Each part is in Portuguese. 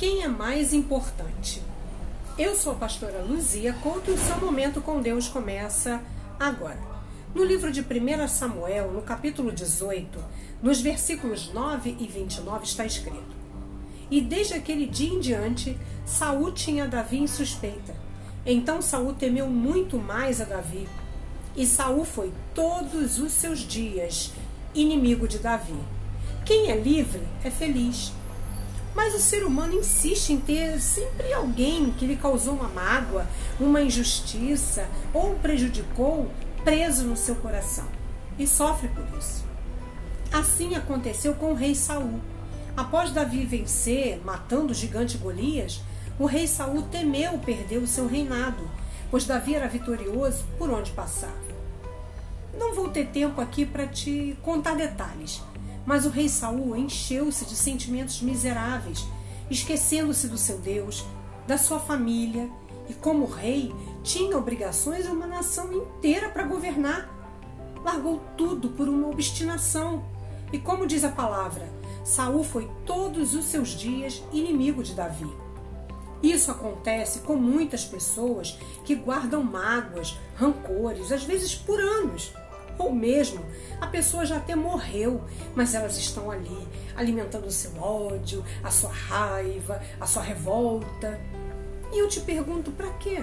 Quem é mais importante? Eu sou a pastora Luzia Couto e o seu momento com Deus começa agora. No livro de 1 Samuel, no capítulo 18, nos versículos 9 e 29 está escrito: E desde aquele dia em diante, Saul tinha Davi em suspeita. Então Saul temeu muito mais a Davi, e Saul foi todos os seus dias inimigo de Davi. Quem é livre é feliz. Mas o ser humano insiste em ter sempre alguém que lhe causou uma mágoa, uma injustiça ou prejudicou preso no seu coração e sofre por isso. Assim aconteceu com o rei Saul. Após Davi vencer, matando o gigante Golias, o rei Saul temeu perder o seu reinado, pois Davi era vitorioso por onde passava. Não vou ter tempo aqui para te contar detalhes, mas o rei Saul encheu-se de sentimentos miseráveis, esquecendo-se do seu Deus, da sua família, e como rei tinha obrigações a uma nação inteira para governar. Largou tudo por uma obstinação. E como diz a palavra, Saul foi todos os seus dias inimigo de Davi. Isso acontece com muitas pessoas que guardam mágoas, rancores, às vezes por anos. Ou mesmo a pessoa já até morreu, mas elas estão ali alimentando o seu ódio, a sua raiva, a sua revolta. E eu te pergunto, para quê?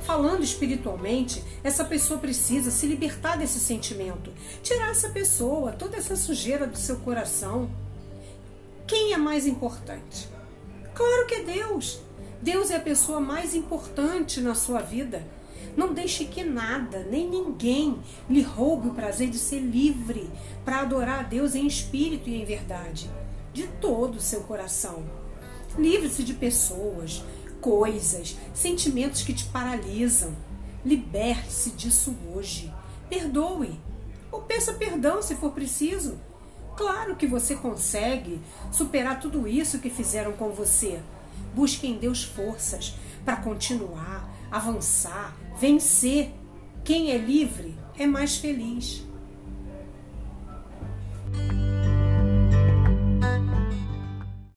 Falando espiritualmente, essa pessoa precisa se libertar desse sentimento, tirar essa pessoa, toda essa sujeira do seu coração. Quem é mais importante? Claro que é Deus. Deus é a pessoa mais importante na sua vida. Não deixe que nada, nem ninguém, lhe roube o prazer de ser livre para adorar a Deus em espírito e em verdade, de todo o seu coração. Livre-se de pessoas, coisas, sentimentos que te paralisam. Liberte-se disso hoje. Perdoe. Ou peça perdão se for preciso. Claro que você consegue superar tudo isso que fizeram com você. Busque em Deus forças para continuar, avançar, vencer. Quem é livre é mais feliz.